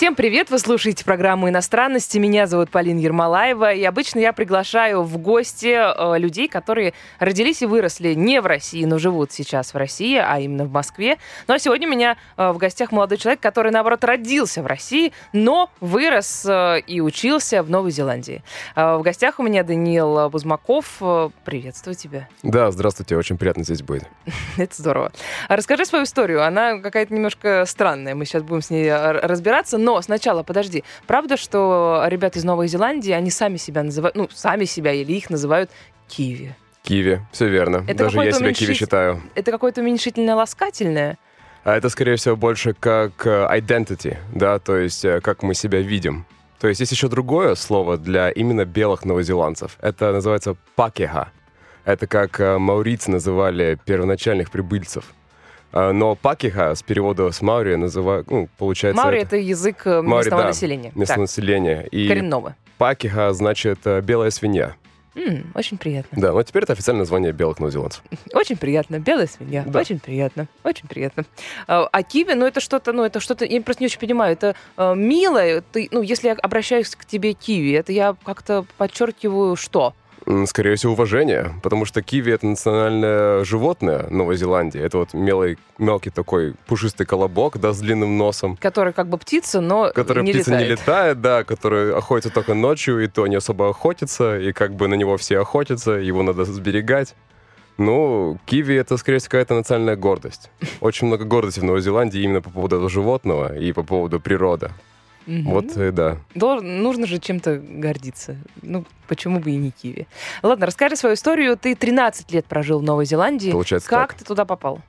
Всем привет! Вы слушаете программу «Иностранности». Меня зовут Полина Ермолаева. И обычно я приглашаю в гости э, людей, которые родились и выросли не в России, но живут сейчас в России, а именно в Москве. Ну а сегодня у меня э, в гостях молодой человек, который, наоборот, родился в России, но вырос э, и учился в Новой Зеландии. В гостях у меня Даниил Бузмаков. Приветствую тебя. Да, здравствуйте, очень приятно здесь быть. Это здорово. Расскажи свою историю. Она какая-то немножко странная. Мы сейчас будем с ней разбираться. Но сначала, подожди. Правда, что ребята из Новой Зеландии, они сами себя называют, ну, сами себя или их называют киви? Киви, все верно. Это Даже я себя киви уменьшить- считаю. Это какое-то уменьшительно-ласкательное? А это, скорее всего, больше как э, identity, да, то есть э, как мы себя видим. То есть есть еще другое слово для именно белых новозеландцев. Это называется пакеха. Это как э, маурийцы называли первоначальных прибыльцев. А, Но пакеха с перевода с маори называют, ну, получается... Маури — это язык э, местного да, населения. местного Так, населения. И коренного. пакеха значит э, белая свинья. М, очень приятно. Да, но теперь это официальное название белых новозеландцев. Очень приятно. Белая свинья. Да. Очень приятно. Очень приятно. А а киви, ну это что-то, ну это что-то, я просто не очень понимаю, это э, мило, ты, ну если я обращаюсь к тебе киви, это я как-то подчеркиваю что? Скорее всего, уважение, потому что киви — это национальное животное Новой Зеландии. Это вот мелый, мелкий такой пушистый колобок, да, с длинным носом, Который как бы птица, но который не птица летает. не летает, да, который охотится только ночью, и то не особо охотится, и как бы на него все охотятся, его надо сберегать. Ну, киви — это, скорее всего, какая-то национальная гордость. Очень много гордости в Новой Зеландии именно по поводу этого животного и по поводу природы. Мгм. Вот, и да. Дол- нужно же чем-то гордиться. Ну, почему бы и не киви? Ладно, расскажи свою историю. Ты 13 лет прожил в Новой Зеландии. Получается как так. ты туда попал?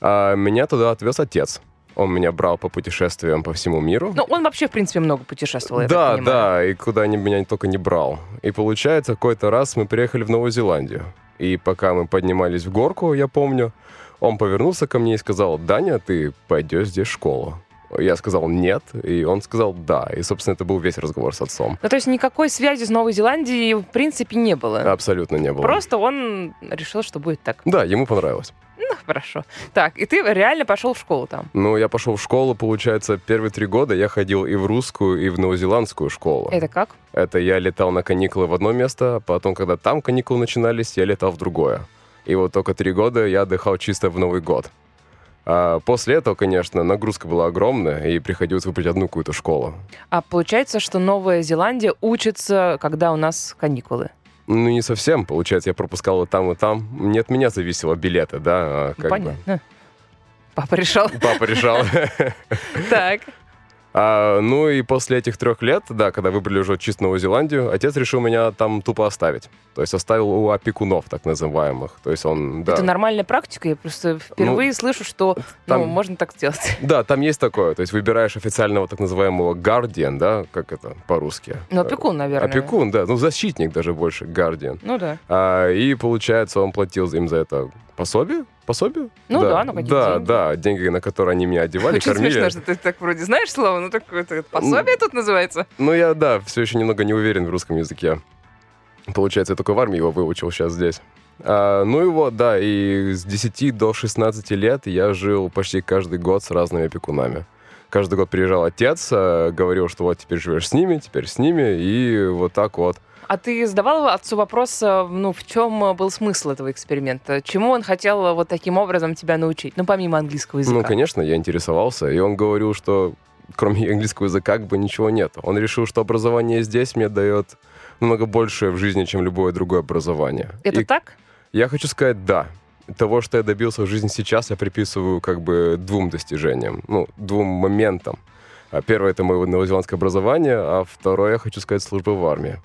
А меня туда отвез отец. Он меня брал по путешествиям по всему миру. Ну, он вообще, в принципе, много путешествовал, я да, так понимаю. да, и куда ни меня только не брал. И получается, какой-то раз мы приехали в Новую Зеландию. И пока мы поднимались в горку, я помню, он повернулся ко мне и сказал, Даня, ты пойдешь здесь в школу. Я сказал нет, и он сказал да. И, собственно, это был весь разговор с отцом. Ну, то есть никакой связи с Новой Зеландией, в принципе, не было. Абсолютно не было. Просто он решил, что будет так. Да, ему понравилось. Ну, хорошо. Так, и ты реально пошел в школу там. Ну, я пошел в школу, получается, первые три года я ходил и в русскую, и в новозеландскую школу. Это как? Это я летал на каникулы в одно место, потом, когда там каникулы начинались, я летал в другое. И вот только три года я отдыхал чисто в Новый год. А после этого, конечно, нагрузка была огромная, и приходилось выбрать одну какую-то школу. А получается, что Новая Зеландия учится, когда у нас каникулы. Ну, не совсем, получается, я пропускал и там, и там. Не от меня зависело билеты, да, а Ну, как бы Понятно. Папа решил. Папа решал. Так. А, ну и после этих трех лет, да, когда выбрали уже чисто Новую Зеландию, отец решил меня там тупо оставить. То есть оставил у опекунов, так называемых. То есть он, да. Это нормальная практика. Я просто впервые слышу, что ну, там- можно так сделать. Да, там есть такое. То есть выбираешь официального так называемого guardian, да, как это по-русски? Ну, опекун, наверное. Опекун, да. Ну, защитник даже больше, guardian. Ну да. А, и, получается, он платил им за это пособие? Пособие? Ну да, ну, какие Да, деньги. да, деньги, на которые они меня одевали, Очень кормили. смешно, что ты так вроде знаешь слово, ну такое это пособие тут называется. Ну, я, да, все еще немного не уверен в русском языке. Получается, я только в армии его выучил сейчас здесь. А, ну и вот, да, и с 10 до 16 лет я жил почти каждый год с разными опекунами. Каждый год приезжал отец, а, говорил, что вот теперь живешь с ними, теперь с ними, и вот так вот. А ты задавал отцу вопрос, э, ну, в чем э, был смысл этого эксперимента? Чему он хотел э, вот таким образом тебя научить? Ну, помимо английского языка. Ну, конечно, я интересовался, и он говорил, что кроме английского языка как бы ничего нет. Он решил, что образование здесь мне дает намного больше в жизни, чем любое другое образование. Это И так? Я хочу сказать «да». Того, что я добился в жизни сейчас, я приписываю как бы двум достижениям, ну, двум моментам. А Первое — это мое новозеландское образование, а второе, я хочу сказать, служба в армии.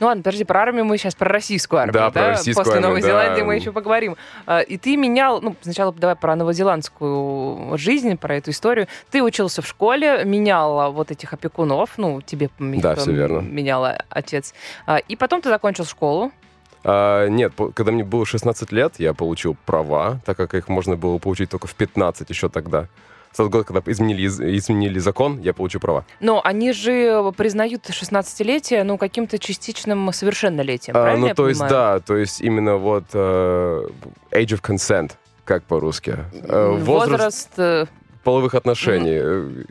Ну ладно, подожди, про армию мы сейчас про российскую армию, Да, про российскую После армию, Новой да. Зеландии мы еще поговорим. А, И ты менял, ну, сначала давай про новозеландскую жизнь, про эту историю. Ты учился в школе, менял вот этих опекунов, ну, тебе Да, всё м, верно. менял отец. А, И потом ты закончил школу. А, нет, когда мне было 16 лет, я получил права, так как их можно было получить только в 15 еще тогда. В тот год, когда изменили, из- изменили закон, я получил права. Но они же признают 16-летие, ну, каким-то частичным совершеннолетием, А, правильно ну, я то есть, понимаю? да, то есть именно вот э, age of consent, как по-русски. Э, Возраст... э, половых отношений.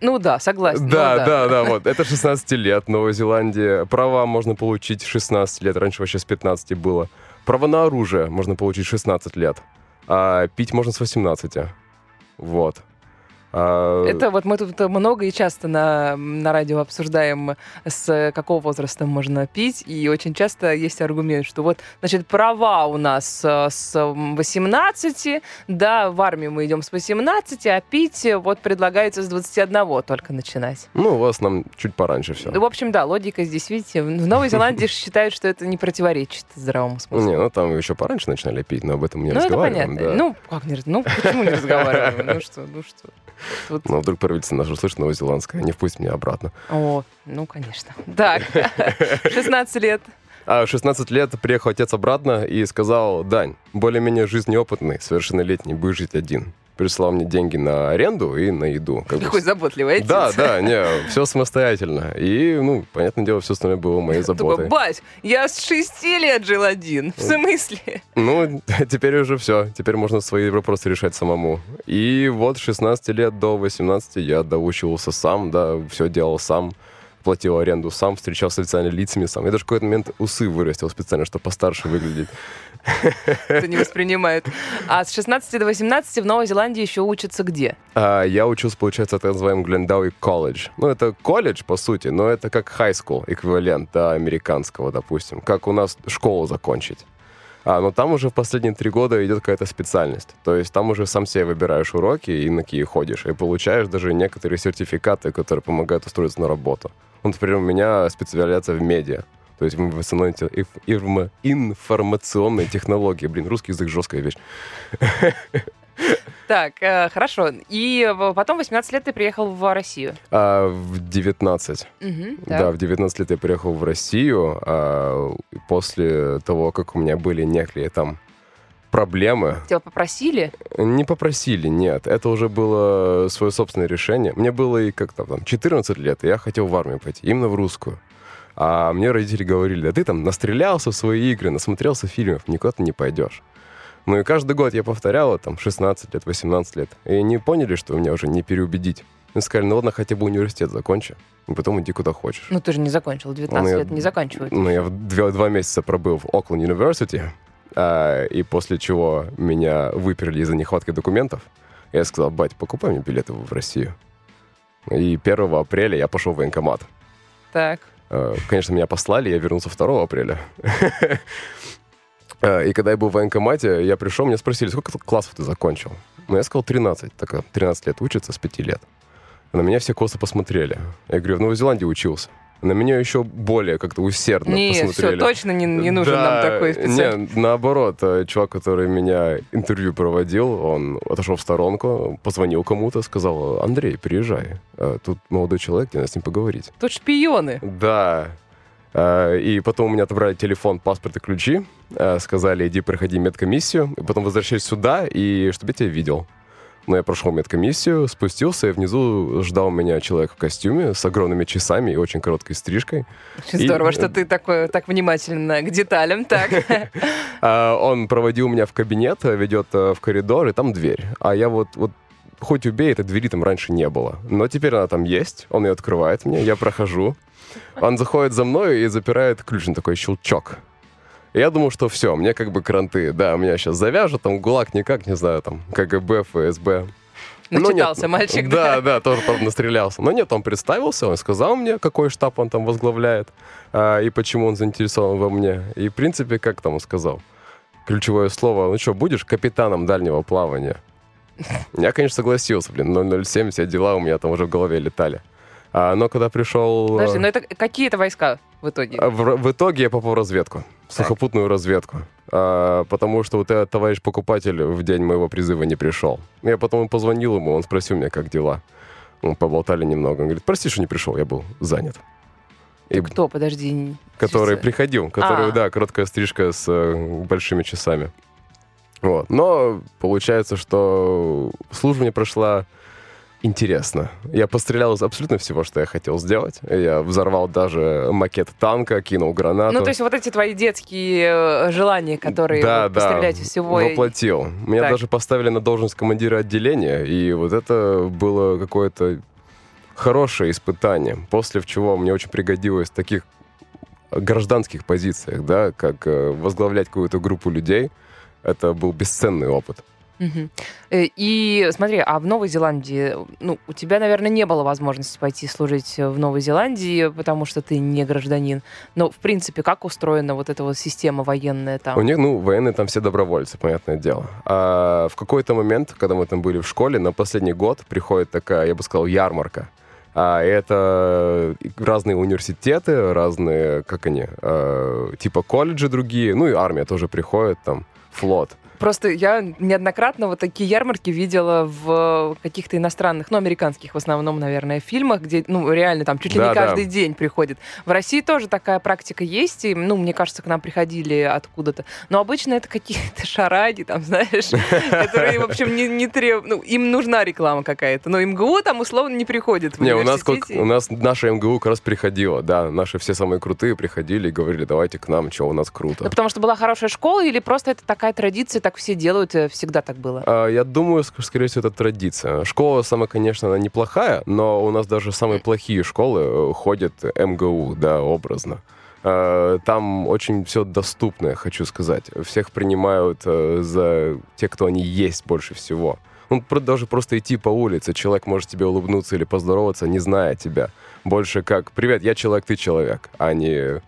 Ну да, согласна. Да, ну да, да, вот. Это 16 лет, Новая Зеландия. Права можно получить 16 лет, раньше вообще с 15 было. Право на оружие можно получить 16 лет, а пить можно с 18. Вот. А, Это вот мы тут много и часто на, на радио обсуждаем, с какого возраста можно пить, и очень часто есть аргумент, что вот, значит, права у нас э, с 18, да, в армию мы идем с 18, а пить вот предлагается с 21 только начинать. Ну, у вас нам чуть пораньше все. В общем, да, логика здесь, видите, в Новой Зеландии считают, что это не противоречит здравому смыслу. Не, ну там еще пораньше начинали пить, но об этом не ну, это разговариваем. понятно. да. Ну, как не Ну, почему не разговариваем? Ну что, ну что. Тут- Но вдруг правительство наше услышит новозеландское, не впустит меня обратно. О, ну, конечно. Так, 16 лет. А в 16 лет приехал отец обратно и сказал, Дань, более-менее жизнеопытный, совершеннолетний, будешь жить один. Прислал мне деньги на аренду и на еду. Как бы Какой заботливый отец. Да, да, не, все самостоятельно. И, ну, понятное дело, все остальное было моей Такой, заботой. бать, я с 6 лет жил один. В смысле? Ну, теперь уже все. Теперь можно свои вопросы решать самому. И вот с 16 лет до 18 я доучивался сам, да, все делал сам, платил аренду сам, встречался с официальными лицами сам. Я даже в какой-то момент усы вырастил специально, чтобы постарше выглядеть. Кто не воспринимает. А с 16 до 18 в Новой Зеландии еще учатся где? А, я учился, получается, так называемом Глендауи колледж. Ну, это колледж, по сути, но это как high school, эквивалент, да, американского, допустим. Как у нас школу закончить. А, но там уже в последние три года идет какая-то специальность. То есть там уже сам себе выбираешь уроки и на какие ходишь. И получаешь даже некоторые сертификаты, которые помогают устроиться на работу. Ну, например, у меня специализация в медиа. То есть в информационной, те- инф- информ- информационной технологии. Блин, русский язык жесткая вещь. Так, э, хорошо. И э, потом 18 лет ты приехал в Россию. А, в 19. Мгм, Да, в 19 лет я приехал в Россию, а после того, как у меня были некие там проблемы, Тебя попросили? не попросили, нет, это уже было свое собственное решение. Мне было и как-то там 14 лет, и я хотел в армию пойти, именно в русскую. А мне родители говорили, да ты там настрелялся в свои игры, насмотрелся фильмов, никуда ты не пойдешь. Ну и каждый год я повторял, там, 16 лет, 18 лет. И они поняли, что меня уже не переубедить. И сказали, ну ладно, хотя бы университет закончи, и потом иди куда хочешь. Ну, ты же не закончил. 19 Ну, я- лет не заканчивают. Ну, я в два, два месяца пробыл в Окленд University, а, и после чего меня выперли из-за нехватки документов. Я сказал, бать, покупай мне билеты в Россию. И 1 апреля я пошел в военкомат. Так. Э, Конечно, меня послали, я вернулся 2 апреля. Э, И когда я был в военкомате, я пришел, меня спросили, сколько классов ты закончил? Ну, я сказал, 13. Так, а, 13 лет учится с 5 лет. На меня все косо посмотрели. Я говорю, в Новой Зеландии учился. На меня еще более как-то усердно все, посмотрели. точно не, не нужен Да, нам такой специалист. Не, наоборот, э, чувак, который меня интервью проводил, он отошел в сторонку, позвонил кому-то, сказал, Андрей, приезжай. Э, Тут молодой человек, тебе надо с ним поговорить. Тут шпионы. Да. Э, И потом у меня отобрали телефон, паспорт и ключи. Сказали, иди проходи медкомиссию. И потом возвращайся сюда, и чтобы я тебя видел. Но я прошел медкомиссию, спустился, и внизу ждал меня человек в костюме с огромными часами и очень короткой стрижкой. Очень И- здорово, что ты такой, так внимательно к деталям. Так. А, Он проводил меня в кабинет, э, ведет э, в коридор, и там дверь. А я вот, вот хоть убей, этой двери там раньше не было. Но теперь она там есть, он ее открывает мне, я прохожу. Он заходит за мной и запирает ключ на такой щелчок. Я думал, что все, мне как бы кранты. Да, меня сейчас завяжут, там ГУЛАГ никак, не знаю, там КГБ, ФСБ. Но нет, Начитался мальчик, Да, да, тоже правда настрелялся. Но нет, он представился, он сказал мне, какой штаб он там возглавляет а, и почему он заинтересован во мне. И, в принципе, как там он сказал? Ключевое слово, ну что, будешь капитаном дальнего плавания? Я, конечно, согласился, блин, 007, все дела у меня там уже в голове летали. А, но когда пришел... Подожди, но это какие это войска в итоге? А В, в итоге я попал в разведку, сухопутную разведку, А, потому что вот этот товарищ покупатель в день моего призыва не пришел. Я потом позвонил ему, он спросил меня, как дела. Мы поболтали немного. Он говорит, прости, что не пришел, я был занят. И Кто, подожди. который сейчас- приходил, который, А. да, короткая стрижка с э, большими часами. Вот. Но получается, что служба мне прошла интересно. Я пострелял из абсолютно всего, что я хотел сделать. Я взорвал даже макет танка, кинул гранату. Ну, то есть вот эти твои детские э, желания, которые да, вот да, пострелять всего. и- воплотил. Меня Так. даже поставили на должность командира отделения, и вот это было какое-то хорошее испытание, после чего мне очень пригодилось в таких гражданских позициях, да, как э, возглавлять какую-то группу людей. Это был бесценный опыт. Э, И смотри, а в Новой Зеландии, ну, у тебя, наверное, не было возможности пойти служить в Новой Зеландии, потому что ты не гражданин. Но, в принципе, как устроена вот эта вот система военная там? У них, ну, военные там все добровольцы, понятное дело. А в какой-то момент, когда мы там были в школе, на последний год приходит такая, я бы сказал, ярмарка. А это разные университеты, разные, как они, э, типа колледжи другие, ну и армия тоже приходит, там, флот. Просто я неоднократно вот такие ярмарки видела в каких-то иностранных, ну, американских в основном, наверное, фильмах, где, ну, реально там чуть ли Да, не да. каждый день приходит. В России тоже такая практика есть, и, ну, мне кажется, к нам приходили откуда-то. Но обычно это какие-то шараги, там, знаешь, которые, в общем, не, не требуют... Ну, им нужна реклама какая-то, но МГУ там условно не приходит Не, у нас, у нас наша МГУ как раз приходила, да, наши все самые крутые приходили и говорили, давайте к нам, что у нас круто. Ну, потому что была хорошая школа, или просто это такая традиция, так все делают, э, всегда так было? А, Я думаю, ск- скорее всего, это традиция. Школа сама, конечно, она неплохая, но у нас даже самые плохие школы э, ходят МГУ, да, образно. А, Там очень все доступное, хочу сказать. Всех принимают э, за те, кто они есть больше всего. Ну, даже просто идти по улице, человек может тебе улыбнуться или поздороваться, не зная тебя. Больше как «Привет, я человек, ты человек», а не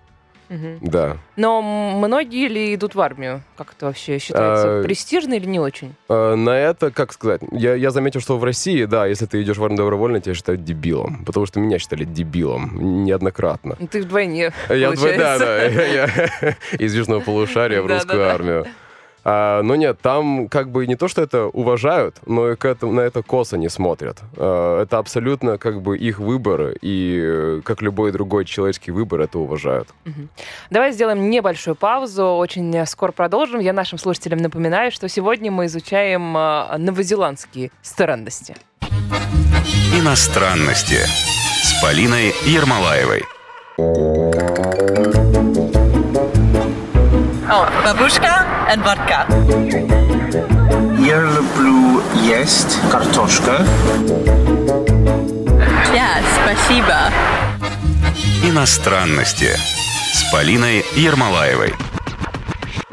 Мгм. «Да». Но многие ли идут в армию? Как это вообще считается? А, Престижно или не очень? Э, На это, как сказать, я, я заметил, что в России, да, если ты идешь в армию добровольно, тебя считают дебилом. Потому что меня считали дебилом неоднократно. Ты вдвойне, Я, дво- да, да, я, из Южного полушария в русскую армию. А, но нет, там как бы не то, что это уважают, но и к этому, на это косо не смотрят. А, это абсолютно как бы их выбор, и э, как любой другой человеческий выбор, это уважают. Давай сделаем небольшую паузу, очень скоро продолжим. Я нашим слушателям напоминаю, что сегодня мы изучаем э, новозеландские странности. Иностранности с Полиной Ермолаевой. Oh, babushka and vodka. Я люблю есть картошка. Yeah, спасибо. Иностранности с Полиной Ермолаевой.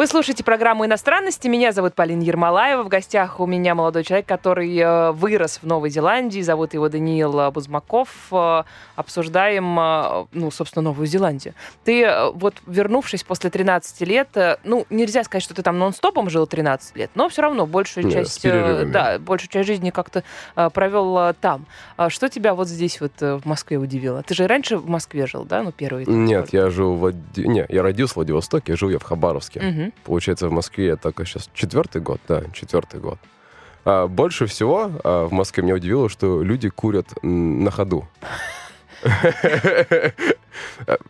Вы слушаете программу «Иностранности». Меня зовут Полина Ермолаева. В гостях у меня молодой человек, который э, вырос в Новой Зеландии. Зовут его Даниил э, Бузмаков. Э, Обсуждаем, ну, собственно, Новую Зеландию. Ты, вот вернувшись после 13 лет, ну, нельзя сказать, что ты там нон-стопом жил 13 лет, но все равно большую Не, с часть, да, большую часть жизни как-то провел там. А Что тебя вот здесь вот в Москве удивило? Ты же раньше в Москве жил, да? Ну, первый. Нет, я жил в... Не, я родился в Владивостоке, жил я в Хабаровске. Мгм. Получается, в Москве я только сейчас четвертый год, да, четвертый год. А, больше всего а, в Москве меня удивило, что люди курят на ходу.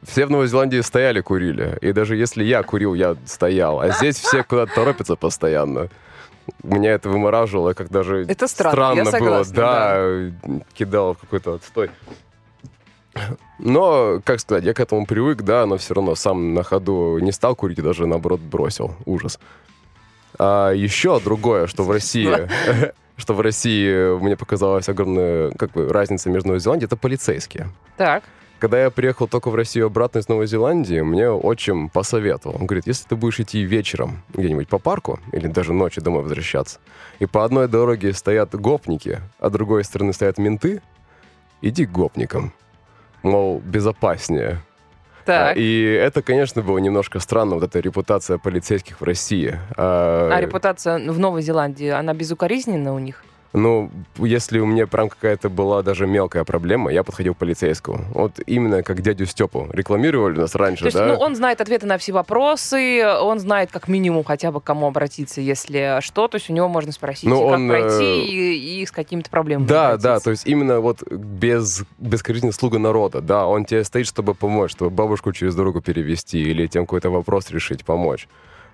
Все в Новой Зеландии стояли, курили. И даже если я курил, я стоял. А здесь все куда-то торопятся постоянно. Меня это вымораживало, как даже Это странно, я было. согласна, Да, кидало в какой-то отстой. Но, как сказать, я к этому привык, да, но все равно сам на ходу не стал курить, и даже наоборот бросил. Ужас. А еще другое, что в России, что в России мне показалась огромная как бы, разница между Новой Зеландией, это полицейские. Так. Когда я приехал только в Россию обратно из Новой Зеландии, мне отчим посоветовал. Он говорит, если ты будешь идти вечером где-нибудь по парку или даже ночью домой возвращаться, и по одной дороге стоят гопники, а другой стороны стоят менты, иди к гопникам. Мол, безопаснее. Так. А, И это, конечно, было немножко странно, вот эта репутация полицейских в России. А, А репутация в Новой Зеландии, она безукоризненна у них? Ну, если у меня прям какая-то была даже мелкая проблема, я подходил к полицейскому. Вот именно как дядю Степу рекламировали нас раньше, То есть, да? ну, он знает ответы на все вопросы, он знает как минимум хотя бы к кому обратиться, если что, то есть у него можно спросить, Ну, как он, пройти, э, и, и с какими-то проблемами Да, обратиться. да, то есть именно вот без бескорыстный слуга народа, да, он тебе стоит, чтобы помочь, чтобы бабушку через дорогу перевести или тем какой-то вопрос решить, помочь.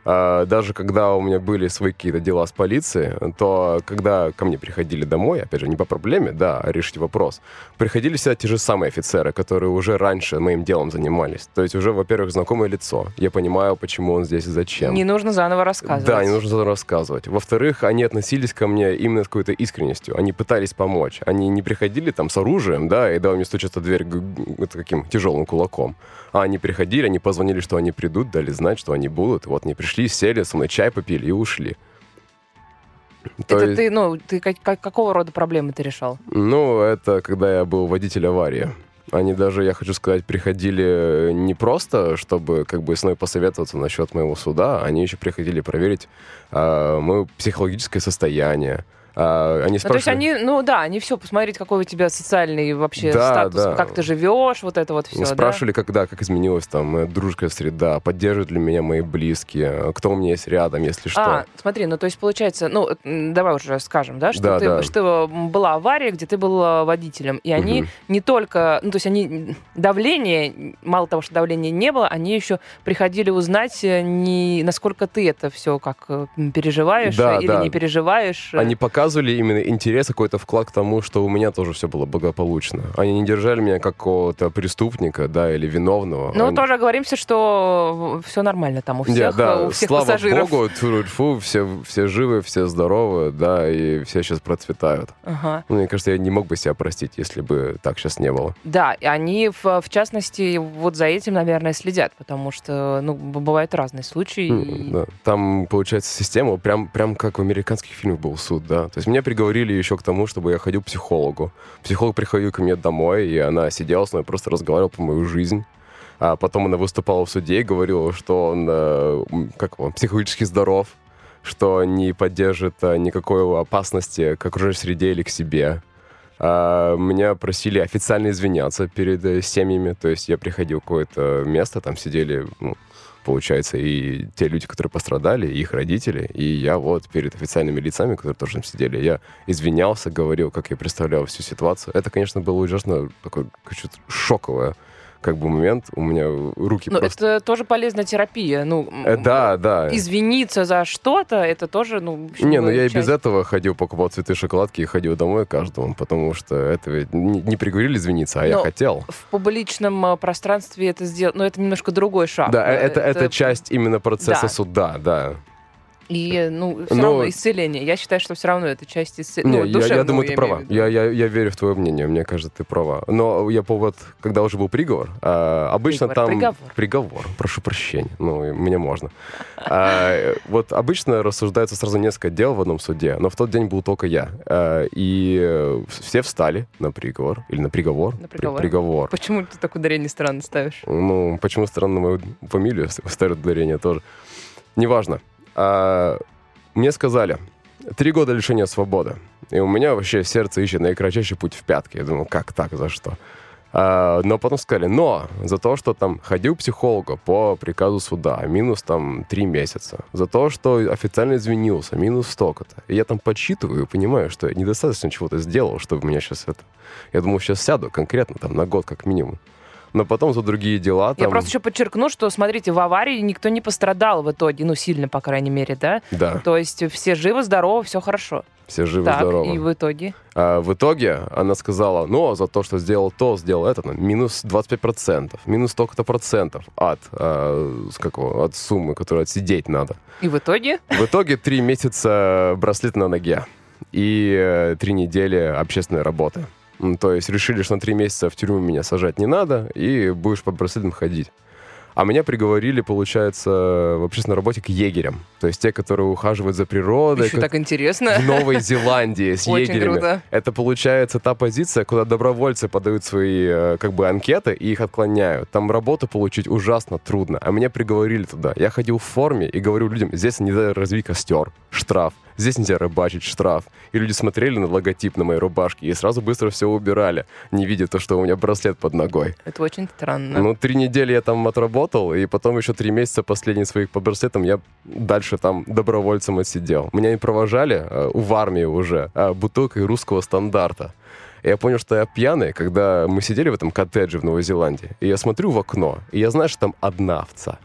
А, Даже когда у меня были свои какие-то дела с полицией, то когда ко мне приходили домой, опять же, не по проблеме, да, а решить вопрос, приходили всегда те же самые офицеры, которые уже раньше моим делом занимались. То есть уже, во-первых, знакомое лицо. Я понимаю, почему он здесь и зачем. Не нужно заново рассказывать. Да, не нужно заново рассказывать. Во-вторых, они относились ко мне именно с какой-то искренностью. Они пытались помочь. Они не приходили там с оружием, да, и давай мне стучаться в дверь таким тяжелым кулаком. А они приходили, они позвонили, что они придут, дали знать, что они будут. Вот они пришли, сели, со мной чай попили и ушли. То Это есть- ты, ну, ты как- как- какого рода проблемы ты решал? Ну, это когда я был водитель аварии. Они даже, я хочу сказать, приходили не просто, чтобы как бы с мной посоветоваться насчет моего суда, они еще приходили проверить а, мое психологическое состояние. А, они Ну, то есть они, ну да, они все посмотреть, какой у тебя социальный вообще Да, статус, да. как ты живешь, вот это вот все. Спрашивали, когда, как изменилась там моя дружеская среда, поддерживают ли меня мои близкие, кто у меня есть рядом, если что. А, смотри, ну то есть получается, ну м, давай уже скажем, да, что, Да, ты, да. что была авария, где ты был э, водителем, и они Мгм. не только, ну то есть они давление, мало того, что давления не было, они еще приходили узнать, э, не, насколько ты это все как э, переживаешь Да, э, или да. не переживаешь. э. Они показывали именно интерес, какой-то вклад к тому, что у меня тоже все было благополучно. Они не держали меня как какого-то преступника, да, или виновного. Ну, Они- тоже говоримся, что все нормально там у всех, э, да, у всех слава пассажиров. богу, тьфу все, все живы, все здоровы, да, и все сейчас процветают. Ага. Ну, Мне кажется, я не мог бы себя простить, если бы так сейчас не было. Да, и они, в, в частности, вот за этим, наверное, следят, потому что, ну, бывают разные случаи. и- М, да. Там, получается, система прям, прям как в американских фильмах был суд, да. То есть меня приговорили еще к тому, чтобы я ходил к психологу. Психолог приходил ко мне домой, и она сидела со мной, просто разговаривала по мою жизнь. А потом она выступала в суде и говорила, что он, э, как он, психологически здоров, что не поддержит э, никакой опасности к окружающей среде или к себе. А, меня просили официально извиняться перед э, семьями, то есть я приходил в какое-то место, там сидели, ну, получается, и те люди, которые пострадали, и их родители, и я вот перед официальными лицами, которые тоже там сидели, я извинялся, говорил, как я представлял всю ситуацию. Это, конечно, было ужасно такое шоковое как бы момент. У меня руки Ну, просто... это тоже полезная терапия. Ну, Э, да, да. извиниться за что-то, это тоже, ну, общем, Не, ну я и без часть- этого ходил, покупал цветы, шоколадки и ходил домой каждому, потому что это ведь не, не приговорили извиниться, а я Но хотел. В публичном э, пространстве это сделать, но это немножко другой шаг. Да, э, Э, это, это часть именно процесса Да. суда, да. И, ну, все Но- равно исцеление. Я считаю, что все равно это часть исцеления. Не, ну, я, я думаю, ты имею права. Я, я, я верю в твое мнение, мне кажется, ты права. Но я повод, когда уже был приговор, а, обычно Приговор, там... приговор. Приговор, прошу прощения, ну, мне можно. А, вот обычно рассуждается сразу несколько дел в одном суде, но в тот день был только я. А, и все встали на приговор, или на приговор. На При- приговор. приговор. Почему ты так ударение странно ставишь? Ну, почему странно мою фамилию ставят ударение тоже. Неважно. А, мне сказали, три года лишения свободы. И у меня вообще сердце ищет наикратчайший путь в пятки. Я думаю, как так, за что? А, но потом сказали, но за то, что там ходил к психологу по приказу суда, минус там три месяца. За то, что официально извинился, минус столько-то. И я там подсчитываю и понимаю, что я недостаточно чего-то сделал, чтобы меня сейчас это... Я думал, сейчас сяду конкретно там на год как минимум. Но потом за другие дела там... Я просто еще подчеркну, что, смотрите, в аварии никто не пострадал в итоге, ну, сильно, по крайней мере, да? Да, То есть все живы, здоровы, все хорошо. все так, живы-здоровы. и в итоге? А в итоге она сказала, ну, за то, что сделал то, сделал это, ну, минус 25%, минус столько-то процентов от, а, с какого, от суммы, которую отсидеть надо. И в итоге? В итоге три месяца браслет на ноге и э, три недели общественной работы. То есть решили, что на три месяца в тюрьму меня сажать не надо, и будешь по браслетам ходить. А меня приговорили, получается, в общественной работе к егерям. То есть те, которые ухаживают за природой. Еще так интересно. в Новой Зеландии с Очень егерями. круто. Это получается та позиция, куда добровольцы подают свои э, как бы анкеты и их отклоняют. Там работу получить ужасно трудно. А меня приговорили туда. Я ходил в форме и говорю людям, здесь не развить костер, штраф. Здесь нельзя рыбачить, штраф. И люди смотрели на логотип на моей рубашке и сразу быстро все убирали, не видя то, что у меня браслет под ногой. Это очень странно. Ну, три недели я там отработал, и потом еще три месяца последние своих по браслетам я дальше там добровольцем отсидел. Меня не провожали э, в армии уже э, бутылкой русского стандарта. И я понял, что я пьяный, когда мы сидели в этом коттедже в Новой Зеландии. И я смотрю в окно, и я знаю, что там одна овца.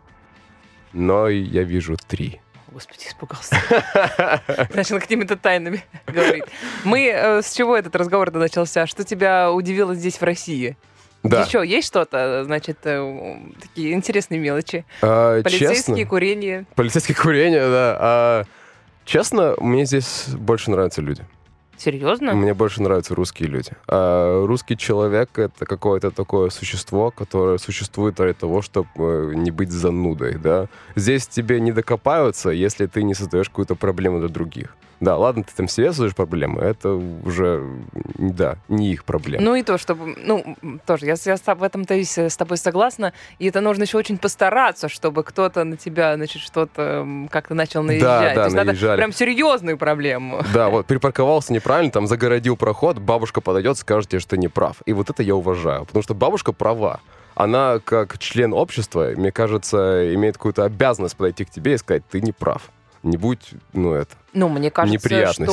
Но я вижу три. Господи, испугался. Начал какими-то тайнами говорить. Мы э, с чего этот разговор начался? Что тебя удивило здесь, в России? Да. Еще есть что-то, значит, э, такие интересные мелочи? А, Полицейские, честно, курение. полицейское курение, да. А, честно, мне здесь больше нравятся люди. Серьезно? Мне больше нравятся русские люди. А русский человек — это какое-то такое существо, которое существует ради того, чтобы не быть занудой, да. Здесь тебе не докопаются, если ты не создаешь какую-то проблему для других. Да, ладно, ты там себе создаешь проблемы, это уже, да, не их проблема. Ну и то, чтобы, ну, тоже, я, я в этом-то и с с тобой согласна, и это нужно еще очень постараться, чтобы кто-то на тебя, значит, что-то м, как-то начал наезжать. да, то есть надо наезжали. прям серьезную проблему. Да, вот припарковался неправильно, там загородил проход, бабушка подойдет, скажет тебе, что ты не прав. И вот это я уважаю, потому что бабушка права. Она, как член общества, мне кажется, имеет какую-то обязанность подойти к тебе и сказать, ты не прав. Не будь, ну, это. Ну, мне кажется,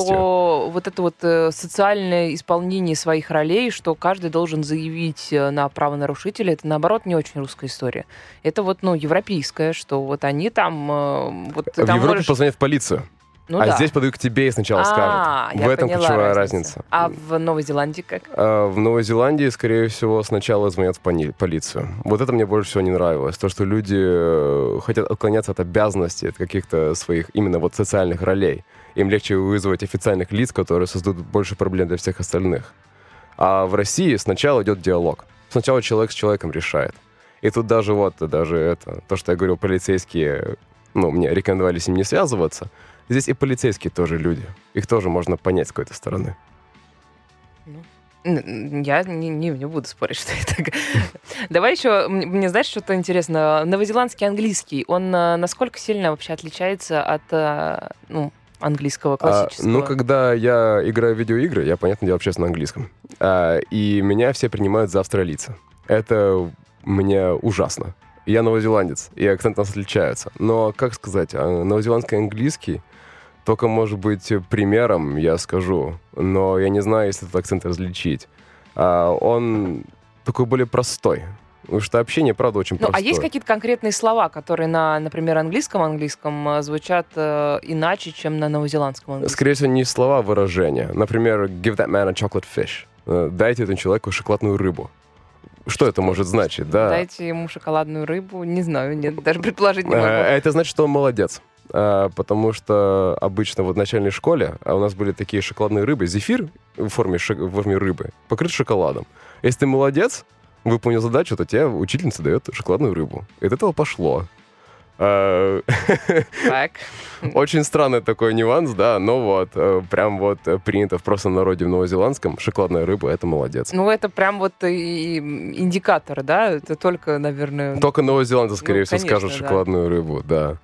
что вот это вот э, социальное исполнение своих ролей, что каждый должен заявить э, на правонарушителя, это, наоборот, не очень русская история. Это вот, ну, европейская, что вот они там... э, Вот в Европе можешь- позвонят в полицию, Ну а да. здесь подойдут к тебе и сначала А, скажут. В этом ключевая разница. А в Новой Зеландии как? А В Новой Зеландии, скорее всего, сначала звонят в полицию. Вот это мне больше всего не нравилось. То, что люди э, хотят отклоняться от обязанностей, от каких-то своих именно вот социальных ролей. Им легче вызвать официальных лиц, которые создадут больше проблем для всех остальных. А в России сначала идет диалог. Сначала человек с человеком решает. И тут даже вот, даже это, то, что я говорил, полицейские, ну, мне рекомендовали с ним не связываться. Здесь и полицейские тоже люди. Их тоже можно понять с какой-то стороны. Н- Я не, не, не буду спорить, что это. Давай еще, мне знаешь, что-то интересно. Новозеландский английский, он э, насколько сильно вообще отличается от э, ну, английского А, классического? ну, когда я играю в видеоигры, я, понятное дело, общаюсь на английском. А, и меня все принимают за австралийца. Это мне ужасно. Я новозеландец, и акцент у нас отличаются. Но, как сказать, а, новозеландский английский только, может быть, примером я скажу, но я не знаю, если этот акцент различить. А, он такой более простой. Потому что общение, правда, очень Ну, а простое. есть какие-то конкретные слова, которые на, например, английском английском э, звучат э, иначе, чем на новозеландском английском? Скорее всего, не слова, а выражения. Например, give that man a chocolate fish. Э, Дайте этому человеку шоколадную рыбу. Что это может значить, да? Дайте ему шоколадную рыбу, не знаю, нет, даже предположить не Э, могу. Это значит, что он молодец. Э, Потому что обычно вот в начальной школе а у нас были такие шоколадные рыбы. Зефир в форме, шо- в форме рыбы покрыт шоколадом. Если ты молодец, выполнил задачу, то тебе учительница дает шоколадную рыбу. И от этого пошло. Э, Так. Очень странный такой нюанс, да, но вот э, прям вот принято в простом народе в новозеландском шоколадная рыба — это молодец. Ну, это прям вот и индикатор, да? Это только, наверное... Только новозеландцы, скорее Ну, всего, конечно, скажут да. шоколадную рыбу, да.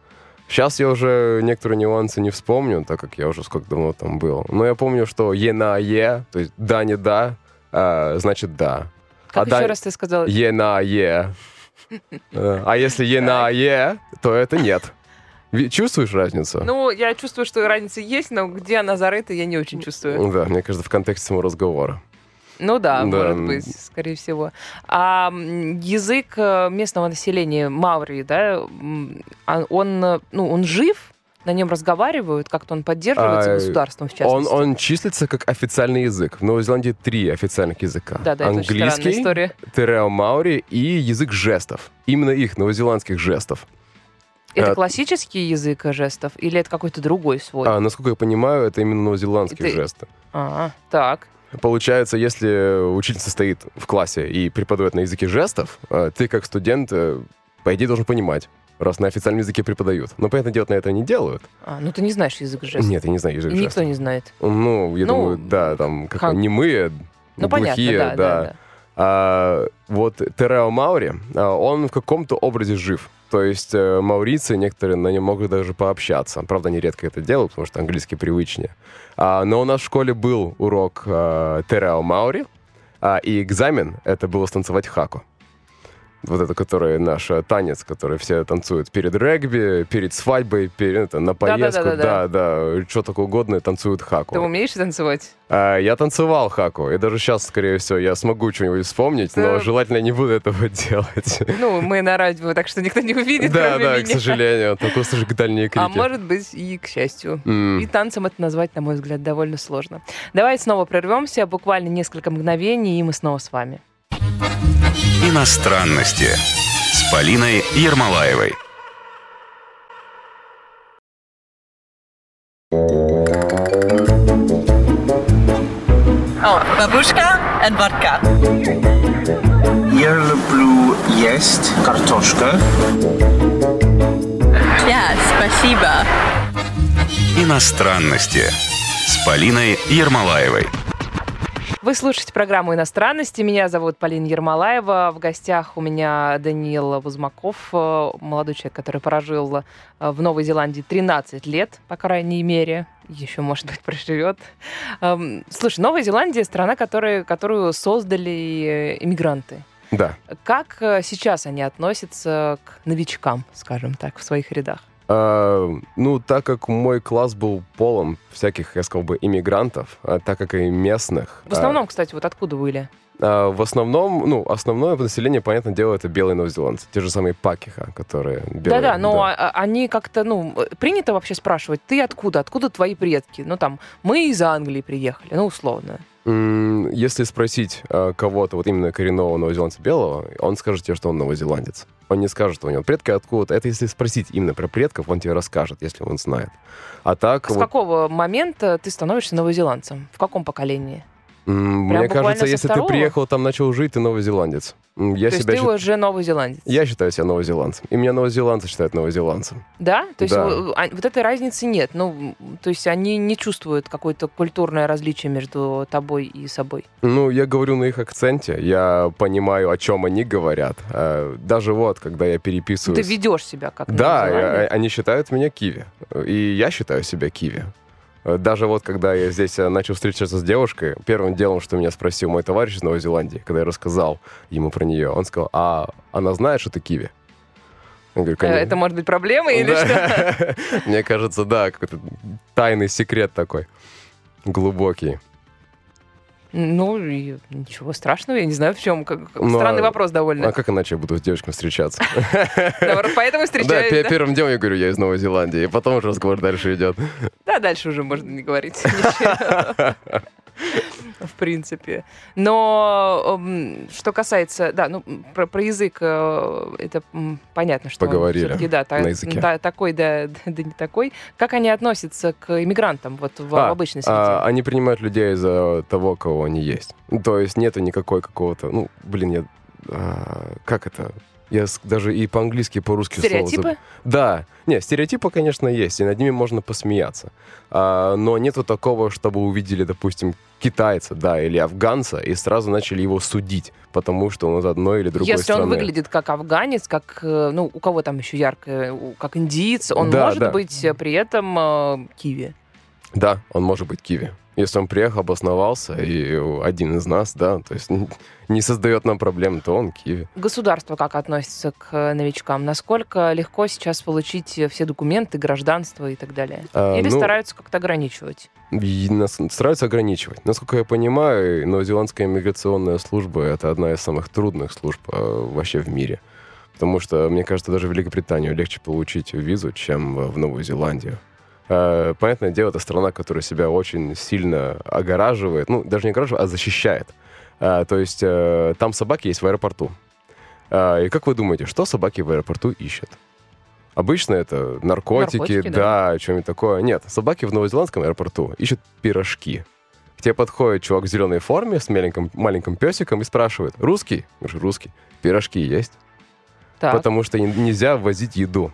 Сейчас я уже некоторые нюансы не вспомню, так как я уже сколько давно там был. Но я помню, что е на е, то есть да не да, а, значит да. Как а еще да- раз ты сказал? Е на е. Э, А если е на е, то это нет. Чувствуешь разницу? Ну, я чувствую, что разница есть, но где она зарыта, я не очень чувствую. Да, мне кажется, в контексте самого разговора. Ну да, Да. может быть, скорее всего. А язык э, местного населения Маврии, да, а он, э, ну, он жив? На нем разговаривают? Как-то он поддерживается А, государством, в Он, частности? он числится как официальный язык. В Новой Зеландии три официальных языка. Да, да, Английский, история. терео маури и язык жестов. Именно их, новозеландских жестов. Это а- классический язык жестов или это какой-то другой свой? А, насколько я понимаю, это именно новозеландские Это- жесты. А, так. Получается, если учительница стоит в классе и преподает на языке жестов, э, ты как студент, э, по идее, должен понимать, раз на официальном языке преподают. Но, понятное дело, на это не делают. А, ну ты не знаешь язык жестов. Нет, я не знаю язык никто жестов. не знает. Ну, я Ну, думаю, да, там как как- немые, Ну, глухие, понятно, да, да, да. А, вот Терео Маури, а, он в каком-то образе жив. То есть э, маурийцы некоторые на нем могут даже пообщаться. Правда, они редко это делают, потому что английский привычнее. А, но у нас в школе был урок э, Терео Маури, а, и экзамен — это было станцевать хаку. Вот это, который наш э, танец, который все танцуют перед регби, перед свадьбой, перед, это, на поездку. Да-да-да-да. Да, да, что такое угодно, и танцуют хаку. Ты умеешь танцевать? А, я танцевал хаку, и даже сейчас, скорее всего, я смогу что-нибудь вспомнить, но Да. желательно не буду этого делать. Ну, мы на радио, так что никто не увидит, Да, да, меня. к сожалению, только услышишь дальние крики. А может быть и к счастью. М. И танцем это назвать, на мой взгляд, довольно сложно. Давай снова прервемся, буквально несколько мгновений, и мы снова с вами. Иностранности с Полиной Ермолаевой. Oh, бабушка водка. Я люблю есть картошка. Ja, спасибо. Иностранности с Полиной Ермолаевой. Вы слушаете программу «Иностранности». Меня зовут Полина Ермолаева. В гостях у меня Даниил Бузмаков, э, молодой человек, который прожил э, в Новой Зеландии 13 лет, по крайней мере. Еще, может быть, проживет. Эм, Слушай, Новая Зеландия — страна, которая, которую создали э, иммигранты. Да. Как сейчас они относятся к новичкам, скажем так, в своих рядах? А, ну, так как мой класс был полон всяких, я сказал бы, иммигрантов, а так как и местных. В основном, кстати, вот откуда были? а, а, в основном, ну, основное население, понятное дело, это белые новозеландцы. Те же самые пакиха, которые белые. Да-да, но а- а- они как-то, ну, э, принято вообще спрашивать, ты откуда, откуда твои предки? Ну, там, мы из Англии приехали, ну, условно. Если спросить а, кого-то, вот именно коренного новозеландца белого, он скажет тебе, что он новозеландец. Он не скажет, что у него предки откуда-то. Это если спросить именно про предков, он тебе расскажет, если он знает. А так, С вот, какого момента ты становишься новозеландцем? В каком поколении? Прям мне кажется, если второго? ты приехал, там начал жить, ты новозеландец. Я То есть себя ты счит- уже новозеландец? Я считаю себя новозеландцем. И меня новозеландцы считают новозеландцем. Да? То есть Да. а- вот этой разницы нет? Ну, то есть они не чувствуют какое-то культурное различие между тобой и собой? Ну, я говорю на их акценте, я понимаю, о чем они говорят. А, Даже вот, когда я переписываюсь... Ты ведешь себя как Да, э, они считают меня киви. И я считаю себя киви. Э, Даже вот, когда я здесь э, начал встречаться с девушкой, первым делом, что меня спросил мой товарищ из Новой Зеландии, когда я рассказал ему про нее, он сказал, а она знает, что ты киви? Я говорю, Э, «Конечно». Это может быть проблемой или что? Да. Мне кажется, да, какой-то тайный секрет такой, глубокий. Ну, и ничего страшного, я не знаю в чем. Как- как- Ну, Странный а- вопрос довольно. А как иначе я буду с девочками встречаться? Поэтому Да, встречаюсь. да? первым делом я говорю, я из Новой Зеландии, и потом уже разговор дальше идет. Да, дальше уже можно не говорить. В принципе. Но что касается, да, ну, про, про язык, э, это понятно, что Поговорили да, та- на языке. та- такой, да, да не такой. Как они относятся к иммигрантам вот в А, обычной среде? а, они принимают людей за того, кого они есть. То есть нету никакой какого-то, ну, блин, я... а, как это? Я даже и по-английски, и по-русски слово. Стереотипы? Да. Не, стереотипы, конечно, есть, и над ними можно посмеяться. А, но нету такого, чтобы увидели, допустим, китайца, да, или афганца, и сразу начали его судить, потому что он из одной или другой Если страны. он выглядит как афганец, как, э, ну, у кого там еще ярко, у- как индиец, он Да, может да. быть э, при этом э, киви. Да, он может быть киви. Если он приехал, обосновался, и один из нас, да, то есть не создает нам проблем, то он киви. Государство как относится к э, новичкам? Насколько легко сейчас получить э, все документы, гражданство и так далее? А, Или ну, стараются как-то ограничивать? Нас стараются ограничивать. Насколько я понимаю, Новозеландская миграционная служба — это одна из самых трудных служб э, вообще в мире. Потому что, мне кажется, даже в Великобританию легче получить визу, чем в Новую Зеландию. Э, Понятное дело, это страна, которая себя очень сильно огораживает, ну, даже не огораживает, а защищает. Э, То есть э, там собаки есть в аэропорту. И как вы думаете, что собаки в аэропорту ищут? Обычно это наркотики, Наркотики, да, что-нибудь такое. Нет, собаки в новозеландском аэропорту ищут пирожки. К тебе подходит чувак в зеленой форме с маленьким, маленьким песиком и спрашивает, русский? Я говорю, русский. Пирожки есть? Так. Потому что нельзя ввозить еду.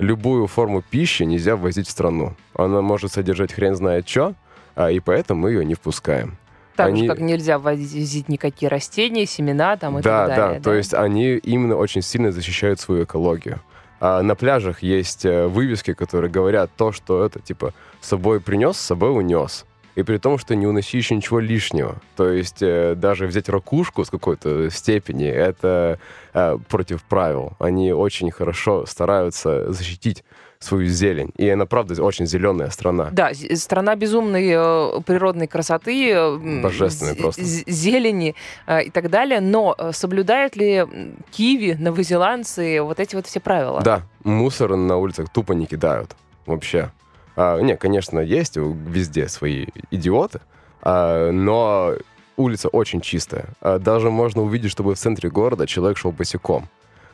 Любую форму пищи нельзя ввозить в страну. Она может содержать хрен знает что, а, и поэтому мы ее не впускаем. Так они- же, как нельзя ввозить никакие растения, семена там и да, так далее. да, то есть они именно очень сильно защищают свою экологию. А на пляжах есть э, вывески, которые говорят то, что это типа с собой принес, с собой унес. И при том, что не уноси еще ничего лишнего. То есть э, даже взять ракушку с какой-то степени, это э, против правил. Они очень хорошо стараются защитить свою зелень. И она, правда, очень зеленая страна. Да, страна безумной э, природной красоты, э, Божественной просто. зелени э, и так далее. Но э, соблюдают ли киви, новозеландцы вот эти вот все правила? Да, мусор на улицах тупо не кидают. Вообще. А, не, конечно, есть везде свои идиоты, а, но улица очень чистая. А, даже можно увидеть, чтобы в центре города человек шел босиком.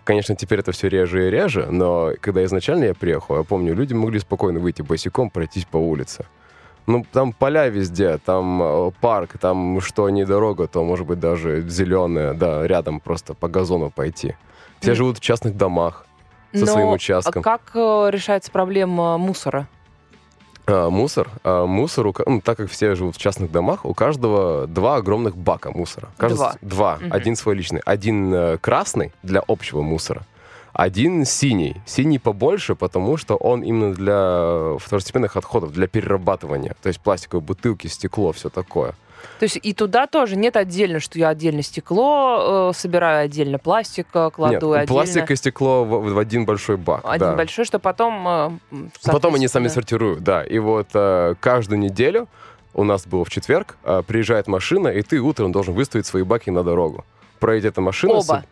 Конечно, теперь это все реже и реже, но когда изначально я приехал, я помню, люди могли спокойно выйти босиком, пройтись по улице. Ну, там поля везде, там э, парк, там что не дорога, то, может быть, даже зеленая, да, рядом просто по газону пойти. Все живут в частных домах со Но своим а участком. как э, решается проблема мусора? А, мусор. А, мусор, у ну, так как все живут в частных домах, у каждого два огромных бака мусора. Каждый Два. Два. Мгм. Один свой личный. Один э, красный для общего мусора. Один синий. Синий побольше, потому что он именно для второстепенных отходов, для перерабатывания. То есть пластиковые бутылки, стекло, все такое. То есть и туда тоже нет отдельно, что я отдельно стекло э, собираю, отдельно пластик э, кладу, Нет, отдельно пластик и стекло в, в один большой бак. один да. большой, что потом... э, м, Потом они сами сортируют, да. И вот э, каждую неделю, у нас было в четверг, э, приезжает машина, и ты утром должен выставить свои баки на дорогу. Проедет эта машина. с- Оба.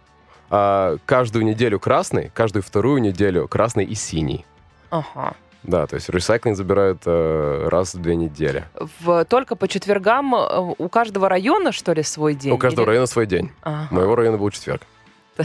а, каждую неделю красный, каждую вторую неделю красный и синий. Ага. Да, то есть ресайклинг забирают э, раз в две недели. В, только по четвергам э, у каждого района, что ли, свой день? У каждого Или- района свой день. Ага. Моего района был четверг.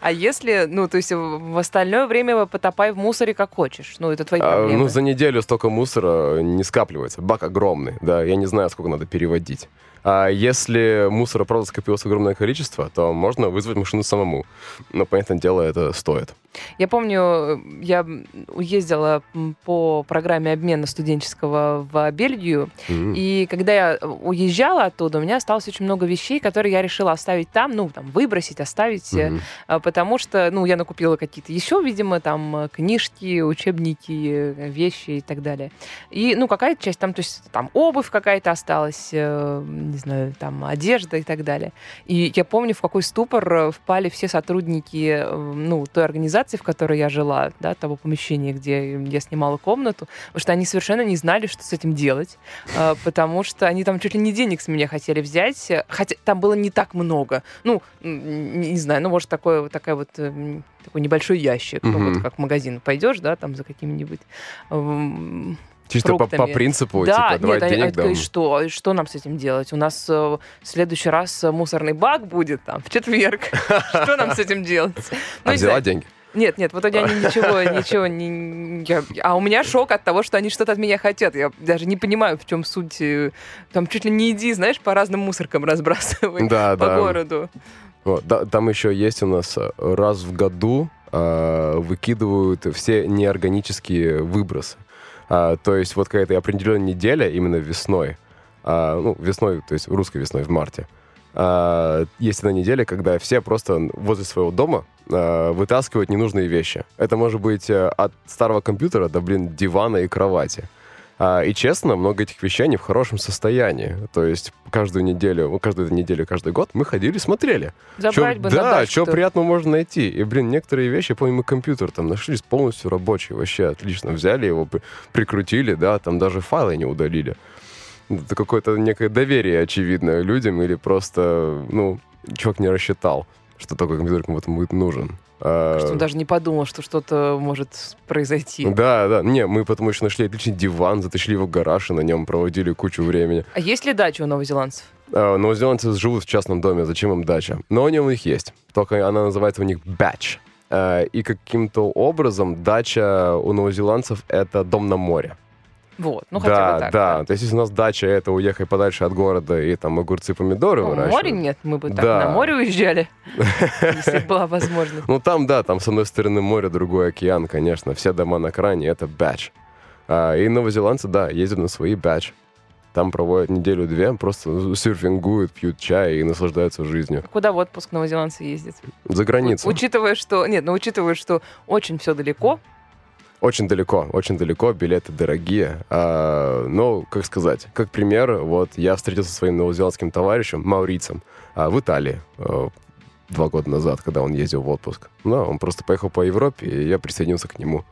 А если, ну, то есть в остальное время потопай в мусоре как хочешь. Ну, это твои А, проблемы. ну, за неделю столько мусора не скапливается. Бак огромный, да, я не знаю, сколько надо переводить. А если мусора, правда, скопилось огромное количество, то можно вызвать машину самому. Но, понятное дело, это стоит. Я помню, я уездила по программе обмена студенческого в Бельгию, М. и когда я уезжала оттуда, у меня осталось очень много вещей, которые я решила оставить там, ну, там, выбросить, оставить, э, а, потому что, ну, я накупила какие-то еще, видимо, там, э, книжки, учебники, э, вещи и так далее. И, ну, какая-то часть там, то есть там обувь какая-то осталась, э, не знаю, там, одежда и так далее. И я помню, в какой ступор э, впали все сотрудники, э, ну, той организации, в которой я жила, да, того помещения, где я снимала комнату, потому что они совершенно не знали, что с этим делать, э, потому что они там чуть ли не денег с меня хотели взять, хотя там было не так много. Ну, не, знаю, ну, может, такой, вот такая вот э, такой небольшой ящик, ну, Мгм. вот как в магазин пойдешь, да, там за какими-нибудь Чисто по, по принципу, да, типа, давай нет, они- денег такие, дам. что, что нам с этим делать? У нас э, в следующий раз э, мусорный бак будет там в четверг. Что нам с этим делать? Ну, А не взяла деньги? Нет, нет, вот они ничего, ничего не... я- а у меня шок от того, что они что-то от меня хотят. Я даже не понимаю, в чем суть. э, Там чуть ли не иди, знаешь, по разным мусоркам разбрасывай Да, по да. городу. Вот, да, там еще есть у нас э, раз в году э, выкидывают все неорганические выбросы. А, то есть вот какая-то определенная неделя, именно весной, а, ну, весной, то есть русской весной, в марте, а, есть одна неделя, когда все просто возле своего дома а, вытаскивают ненужные вещи. Это может быть э, от старого компьютера до, блин, дивана и кровати. А, и честно, много этих вещей не в хорошем состоянии. То есть каждую неделю, ну, каждую неделю, каждый год мы ходили, смотрели. Забрать Чё- бы Да, что тоже. приятного можно найти. И, блин, некоторые вещи, я помню, мы компьютер там нашли полностью рабочий, вообще отлично. Взяли его, при- прикрутили, да, там даже файлы не удалили. Это какое-то некое доверие, очевидно, людям, или просто, ну, чувак не рассчитал, что такой компьютер кому-то будет нужен. А, Что он даже не подумал, что что-то может произойти. Да, да. Не, мы потому еще нашли отличный диван, затащили его в гараж и на нем проводили кучу времени. А есть ли дача у новозеландцев? А, Новозеландцы живут в частном доме, зачем им дача? Но они у них есть, только она называется у них batch. А, И каким-то образом дача у новозеландцев — это дом на море. Вот, ну хотя да, бы так. да. То есть если у нас дача — это уехать подальше от города и там огурцы, помидоры Ну, выращивать. море нет, мы бы так Да. на море уезжали, если бы была возможность. Ну там, да, там с одной стороны море, другой океан, конечно. Все дома на кране — это batch. А, И новозеландцы, да, ездят на свои batch. Там проводят неделю-две, просто серфингуют, пьют чай и наслаждаются жизнью. Куда в отпуск новозеландцы ездят? За границу. Учитывая, что... Нет, ну учитывая, что очень все далеко, Очень далеко, очень далеко, билеты дорогие. А, но, как сказать, как пример, вот я встретился со своим новозеландским товарищем, маурицем, а, в Италии а, два года назад, когда он ездил в отпуск. Ну, он просто поехал по Европе, и я присоединился к нему.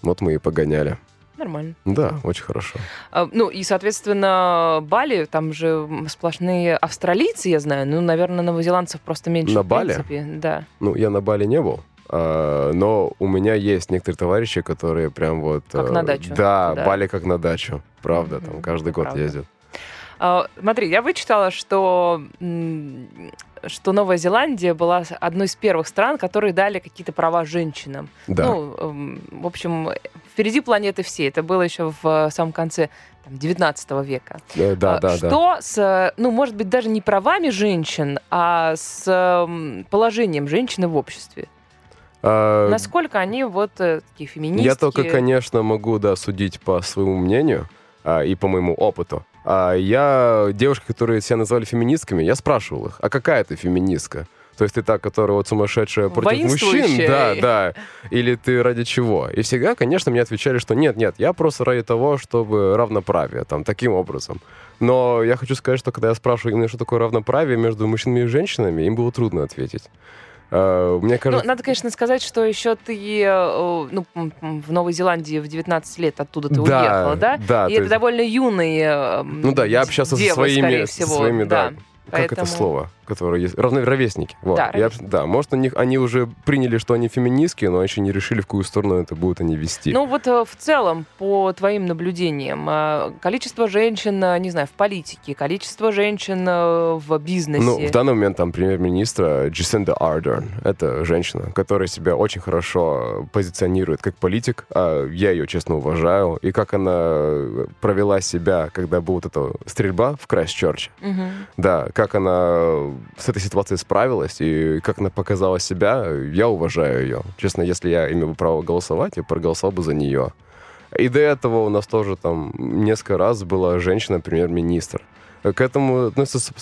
Вот мы и погоняли. нормально. Да, очень хорошо. А, Ну и, соответственно, Бали, там же сплошные австралийцы, я знаю. Ну, наверное, новозеландцев просто меньше. На в Бали? принципе, Да. Ну, я на Бали не был, но у меня есть некоторые товарищи, которые прям вот... Как э, на дачу Да, туда. Бали как на дачу. Правда, там каждый год правда. ездят. А, Смотри, я вычитала, что, что Новая Зеландия была одной из первых стран, которые дали какие-то права женщинам. Да. Ну, эм, в общем, впереди планеты всей. Это было еще в самом конце там, 19 века. Э, да, А, да, да. что с, ну, может быть, даже не правами женщин, а с м, положением женщины в обществе? А, Насколько они вот э, такие феминистки? Я только, конечно, могу, да, судить по своему мнению а, и по моему опыту. А я, девушки, которые себя называли феминистками, я спрашивал их, а какая ты феминистка? То есть ты та, которая вот сумасшедшая против мужчин? Да, да. Или ты ради чего? И всегда, конечно, мне отвечали, что нет, нет, я просто ради того, чтобы равноправие, там, таким образом. Но я хочу сказать, что когда я спрашиваю именно, что такое равноправие между мужчинами и женщинами, им было трудно ответить. А, Мне Ну, кажется... надо, конечно, сказать, что еще ты э, ну, в Новой Зеландии в 19 лет оттуда ты Да, уехала, да? да, И то это есть- довольно юный э, Ну да, я общался со девы, своими, скорее со своими, да. Как это Поэтому- слово, которое есть? Равно, ровесники. Вот. Да, Я- да, может, у них, они уже приняли, что они феминистки, но еще не решили, в какую сторону это будут они вести. Ну вот э, в целом, по твоим наблюдениям, э, количество женщин, э, не знаю, в политике, количество женщин в бизнесе. Ну, в данный момент там премьер-министра Джасинда Ардерн. Это женщина, которая себя очень хорошо позиционирует как политик. А Я ее, честно, уважаю. И как она провела себя, когда была вот эта стрельба в Крайстчерче. Мгм. Да, как она с этой ситуацией справилась и как она показала себя, я уважаю ее. Честно, если я имел бы право голосовать, я проголосовал бы за нее. И до этого у нас тоже там несколько раз была женщина-премьер-министр. К этому с-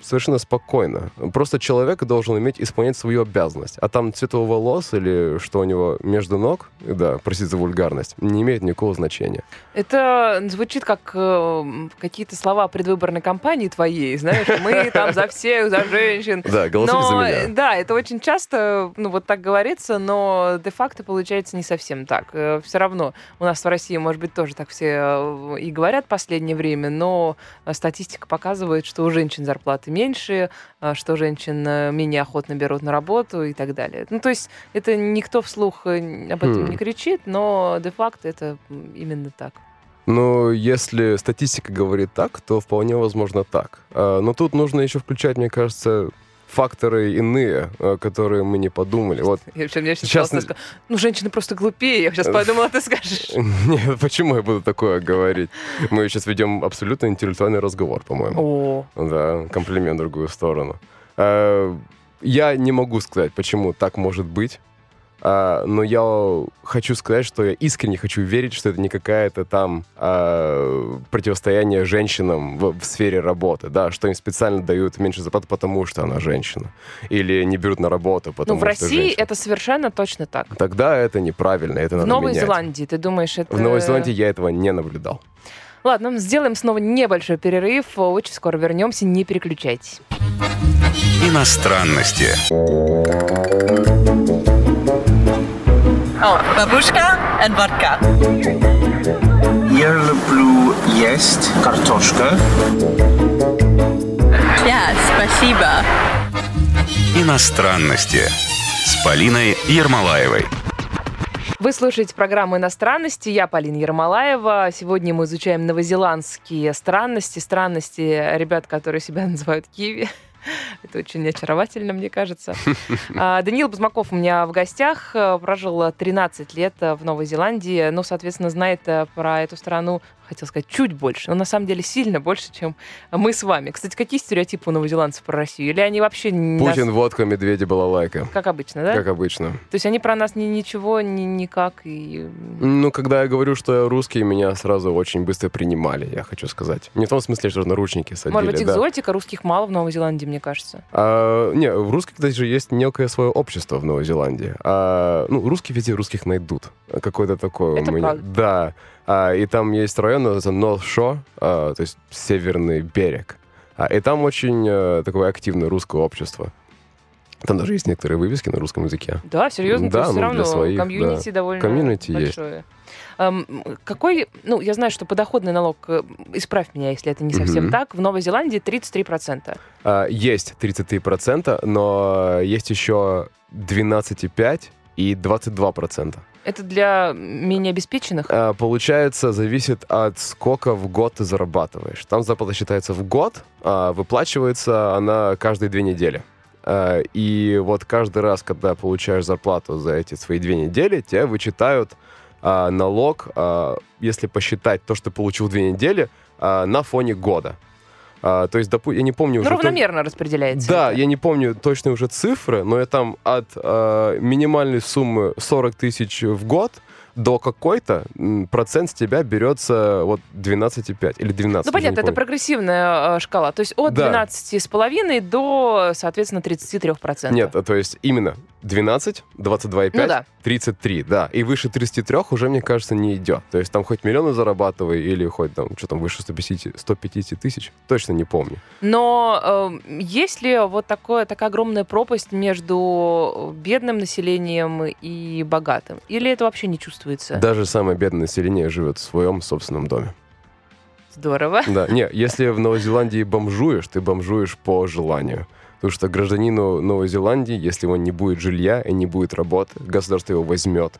совершенно спокойно. Просто человек должен иметь исполнять свою обязанность. А там цвет его волос или что у него между ног, да, простите за вульгарность, не имеет никакого значения. Это звучит как э, какие-то слова предвыборной кампании твоей, знаешь, мы там за всех, за женщин. Да, голосуйте за меня. э, Да, это очень часто, ну, вот так говорится, но де-факто получается не совсем так. Все равно у нас в России, может быть, тоже так все э, и говорят в последнее время, но э, статистика показывает, что у женщин зарплаты меньше, э, что женщин э, менее охотно берут на работу и так далее. Ну, то есть это никто вслух э, об этом Хм. не кричит, но де-факто это именно так. Ну, если статистика говорит так, то вполне возможно так. А, Но тут нужно еще включать, мне кажется, факторы иные, а, которые мы не подумали. Вот, Я вообще, мне сейчас Сейчас сказала, ну, женщины просто глупее. Я сейчас подумала, ты скажешь. нет, почему я буду такое говорить? Мы сейчас ведем абсолютно интеллектуальный разговор, по-моему. О, Да, комплимент в другую сторону. А, Я не могу сказать, почему так может быть. А, но я хочу сказать, что я искренне хочу верить, что это не какая-то там а, противостояние женщинам в, в сфере работы, да, что им специально дают меньше зарплаты, потому что она женщина, или не берут на работу, ну, потому в что России женщина. это совершенно точно так. Тогда это неправильно, это В надо Новой менять. Зеландии, ты думаешь, это... В Новой Зеландии я этого не наблюдал. Ладно, сделаем снова небольшой перерыв. Очень скоро вернемся, не переключайтесь. Иностранности О, бабушка and водка. Я люблю есть картошка. Ja, спасибо. Иностранности с Полиной Ермолаевой. Вы слушаете программу «Иностранности». Я Полина Ермолаева. Сегодня мы изучаем новозеландские странности. Странности ребят, которые себя называют киви. Это очень очаровательно, мне кажется. А, Даниил Бузмаков у меня в гостях. э, Прожил 13 лет э, в Новой Зеландии. Ну, соответственно, знает э, про эту страну хотел сказать, чуть больше, но на самом деле сильно больше, чем мы с вами. Кстати, какие стереотипы у новозеландцев про Россию? Или они вообще... не нас- Путин, водка, медведи, балалайка. Как обычно, да? Как обычно. То есть они про нас ни, ничего, ни, никак и... Ну, когда я говорю, что я русский, меня сразу очень быстро принимали, я хочу сказать. Не в том смысле, что наручники садили, Может быть, да. экзотика, русских мало в Новой Зеландии, мне кажется. А, не, в русских, кстати, же есть некое свое общество в Новой Зеландии. А, ну, русские везде русских найдут. Какое-то такое Это у меня. правда. Да. А, и там есть район, называется North Shore, а, то есть северный берег. А, и там очень э, такое активное русское общество. Там даже есть некоторые вывески на русском языке. Да, серьезно, Да, то есть все ну, равно для своих, комьюнити довольно Комьюнити есть. большое. Эм, какой, ну, я знаю, что подоходный налог, э, исправь меня, если это не совсем Мгм. так, в Новой Зеландии 33%. А, есть 33%, но есть еще 12,5% и 22%. Это для менее обеспеченных? А, Получается, зависит от сколько в год ты зарабатываешь. Там зарплата считается в год, а выплачивается она каждые две недели. А, И вот каждый раз, когда получаешь зарплату за эти свои две недели, тебе вычитают а, налог, а, если посчитать то, что ты получил две недели, а, на фоне года. А, То есть, допу- я не помню Ну, уже... то- равномерно распределяется. да, это. я не помню точные уже цифры, но я там от э, минимальной суммы 40 тысяч в год до какой-то процент с тебя берется вот 12,5 или 12. Ну, понятно, это прогрессивная э, шкала. То есть от Да. 12,5 до, соответственно, 33%. Нет, то есть именно 12, 22,5, Ну да. 33, да. И выше 33 уже, мне кажется, не идет. То есть там хоть миллионы зарабатывай или хоть там, что там, выше 150, 150 тысяч, точно не помню. Но э, есть ли вот такое, такая огромная пропасть между бедным населением и богатым? Или это вообще не чувствуется? Даже самое бедное население живет в своем собственном доме. Здорово. Да, не, если в Новой Зеландии бомжуешь, ты бомжуешь по желанию. Потому что гражданину Новой Зеландии, если он не будет жилья и не будет работы, государство его возьмет.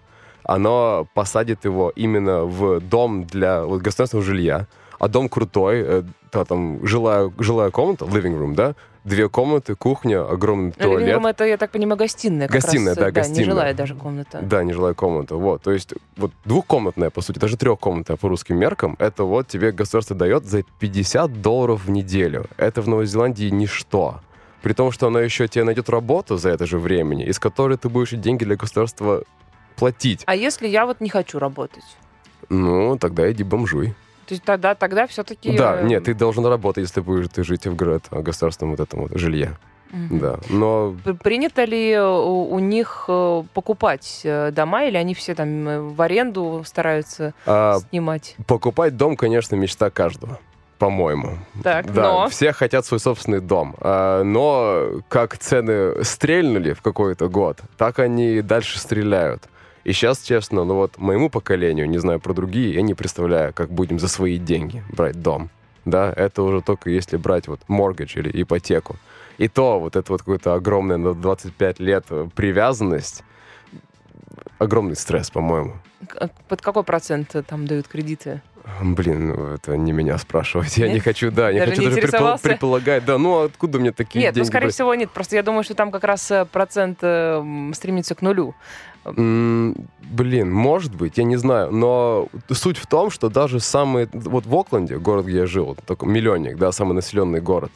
Оно посадит его именно в дом для вот, государственного жилья. А дом крутой, э, да, там жилая, жилая комната, living room, да, две комнаты, кухня, огромный туалет. Living room это, я так понимаю, гостиная. Гостиная, раз, да, э, гостиная. нежилая даже комната. Да, нежилая комната. Вот, то есть вот двухкомнатная, по сути, даже трехкомнатная по русским меркам, это вот тебе государство дает за 50 долларов в неделю. Это в Новой Зеландии ничто. При том, что оно еще тебе найдет работу за это же времени, из которой ты будешь деньги для государства платить. А если я вот не хочу работать? Ну, тогда иди бомжуй. То есть тогда, тогда все-таки... Да, нет, ты должен работать, если будешь ты жить в в государственном вот этом вот жилье. Да, но Принято ли у, у них э, покупать э, дома, или они все там э, в аренду стараются а, снимать? покупать дом, конечно, мечта каждого. По-моему. Так, Да, но... все хотят свой собственный дом. А, но как цены стрельнули в какой-то год, так они дальше стреляют. И сейчас, честно, ну вот моему поколению, не знаю про другие, я не представляю, как будем за свои деньги брать дом. Да, это уже только если брать вот mortgage или ипотеку. И то вот это вот какое-то огромное на 25 лет э, привязанность, огромный стресс, по-моему. К- Под какой процент э, там дают кредиты? Блин, ну это не меня спрашивать. Я не Нет? хочу, да, не Даже хочу не даже предпол- предполагать. Да, ну откуда мне такие Нет, ну, деньги скорее брать? всего, нет. Просто я думаю, что там как раз э, процент э, стремится к нулю. М, Блин, может быть, я не знаю, но суть в том, что даже самый, вот в Окленде, город, где я жил, такой миллионник, да, самый населенный город,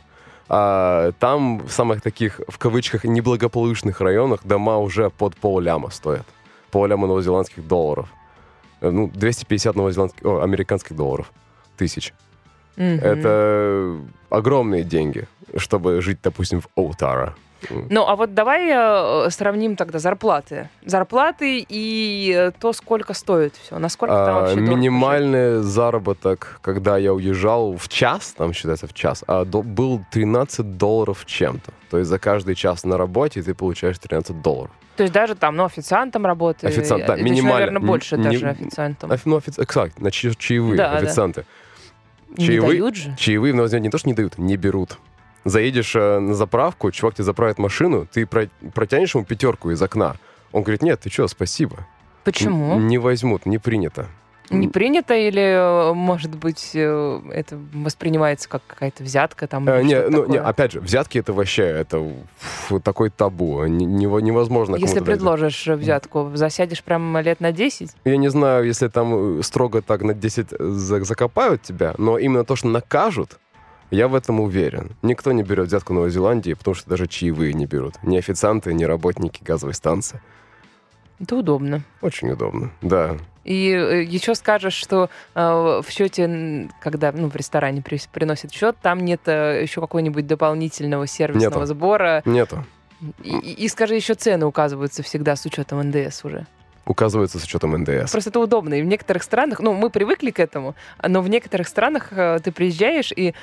а, там в самых таких, в кавычках, неблагополучных районах дома уже под полляма стоят. Полляма новозеландских долларов. Э, Ну, 250 новозеландских, о, американских долларов. Тысяч. Мгм. Это огромные деньги, чтобы жить, допустим, в Оутара. Ну, а вот давай э, сравним тогда зарплаты. Зарплаты и э, то, сколько стоит все. Насколько там А, вообще дорого минимальный заработок, когда я уезжал в час, там считается в час, а до- был 13 долларов чем-то. То есть за каждый час на работе ты получаешь 13 долларов. То есть даже там, ну, официантом работы. Официант, да, минимально. наверное, больше Н- даже не- официантом. Офи- ну, офици- Эксакт, на чаевые Да, да. официанты. Не чаевые- дают же. Чаевые в Новой Зеландии не то, что не дают, не берут. Заедешь э, на заправку, чувак тебе заправит машину, ты про- протянешь ему пятерку из окна. Он говорит, нет, ты что, спасибо. Почему? Н- Не возьмут, не принято. Не принято или, э, может быть, э, это воспринимается как какая-то взятка там? Э, не, ну, не, такое? опять же, взятки это вообще это фу, такой табу. Не- нево- невозможно Если кому-то дать. предложишь взятку, засядешь прям лет на 10? Я не знаю, если там э, строго так на 10 за- закопают тебя, но именно то, что накажут, я в этом уверен. Никто не берет взятку Новой Зеландии, потому что даже чаевые не берут. Ни официанты, ни работники газовой станции. Это удобно. Очень удобно, да. И э, еще скажешь, что э, в счете, когда ну, в ресторане при- приносят счет, там нет э, еще какого-нибудь дополнительного сервисного Нету. сбора. Нету. И- и скажи, еще цены указываются всегда с учетом НДС уже. Указывается с учетом НДС. Просто это удобно. И в некоторых странах, ну, мы привыкли к этому, но в некоторых странах э, ты приезжаешь, и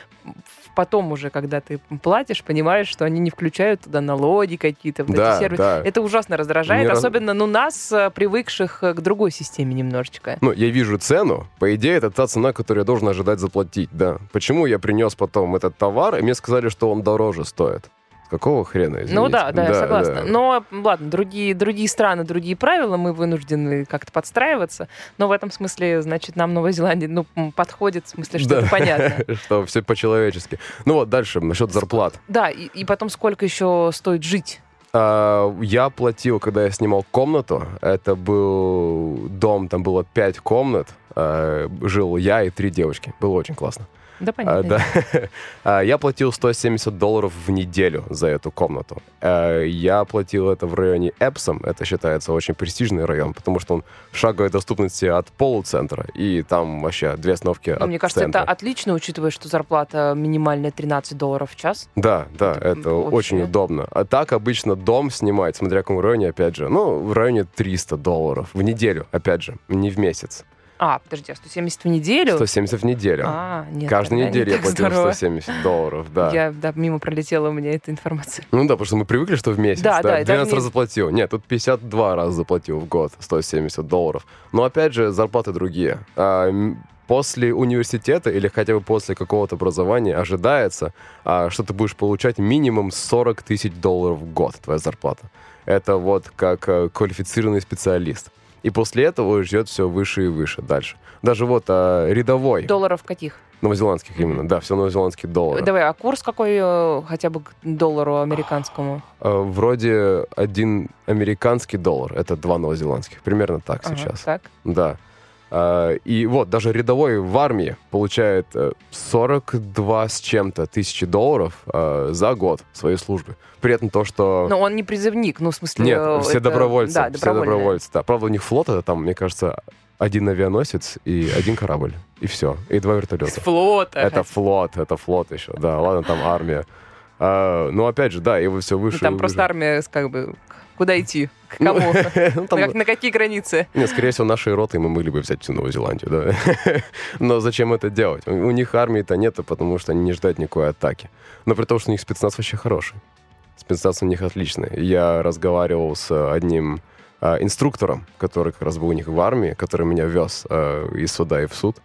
потом уже, когда ты платишь, понимаешь, что они не включают туда налоги какие-то, вот Да, эти сервисы. да. Это ужасно раздражает, Не раз- особенно, ну, нас, э, привыкших э, к другой системе немножечко. Ну, я вижу цену. По идее, это та цена, которую я должен ожидать заплатить, да. Почему я принес потом этот товар, и мне сказали, что он дороже стоит? Какого хрена, извините? Ну да, да, я согласна. да. Но ладно, другие, другие страны, другие правила, мы вынуждены как-то подстраиваться. Но в этом смысле, значит, нам Новая Зеландия ну, подходит, в смысле, что Да. это понятно. Что все по-человечески. Ну вот, дальше, насчет зарплат. Да, и, и потом сколько еще стоит жить? А, Я платил, когда я снимал комнату. Это был дом, там было пять комнат. А, Жил я и три девочки. Было очень классно. Да, А, понятно. да. А, Я платил 170 долларов в неделю за эту комнату. А, Я платил это в районе Эпсом. Это считается очень престижный район, потому что он в шаговой доступности от полуцентра. И там вообще две остановки Ну, от мне кажется, центра. это отлично, учитывая, что зарплата минимальная 13 долларов в час. Да, да, Это это, вообще- очень удобно. А так обычно дом снимать, смотря в каком районе, опять же, ну, в районе 300 долларов в неделю, опять же, не в месяц. А, подожди, а 170 в неделю? 170 в неделю. А, нет. Каждую тогда не неделю я платил здорово. 170 долларов, да. Я, да, мимо пролетела у меня эта информация. Ну да, потому что мы привыкли, что в месяц. Да, да, и 12 даже раз заплатил. Нет, тут 52 раза заплатил в год, 170 долларов. Но опять же, зарплаты другие. А, После университета или хотя бы после какого-то образования ожидается, а, что ты будешь получать минимум 40 тысяч долларов в год, твоя зарплата. Это вот как э, квалифицированный специалист. И после этого ждет все выше и выше дальше. Даже вот а, рядовой, Долларов каких? новозеландских именно, да, все новозеландские доллары. Давай, а курс какой э, хотя бы к доллару американскому? Э, Вроде один американский доллар, это два новозеландских, примерно так Ага, сейчас. Так. Да. А, И вот даже рядовой в армии получает э, 42 с чем-то тысячи долларов э, за год своей службы. При этом то, что... Но он не призывник, ну, в смысле... Нет, э, все это- добровольцы. Да, все добровольцы, да. Правда, у них флот это там, мне кажется, один авианосец и один корабль. И все. И два вертолета. флота. Это флот, это флот еще. Да, ладно, там армия. А, ну, опять же, да, его все Ну, выше. Там просто выше. армия, как бы, куда идти? К кому? Ну, там- На На какие границы? Нет, скорее всего, нашей ротой мы могли бы взять всю Новую Зеландию, да. Но зачем это делать? У у них армии-то нет, потому что они не ждут никакой атаки. Но при том, что у них спецназ вообще хороший. Спецназ у них отличный. Я разговаривал с одним а, инструктором, который как раз был у них в армии, который меня вез а, из суда и в суд.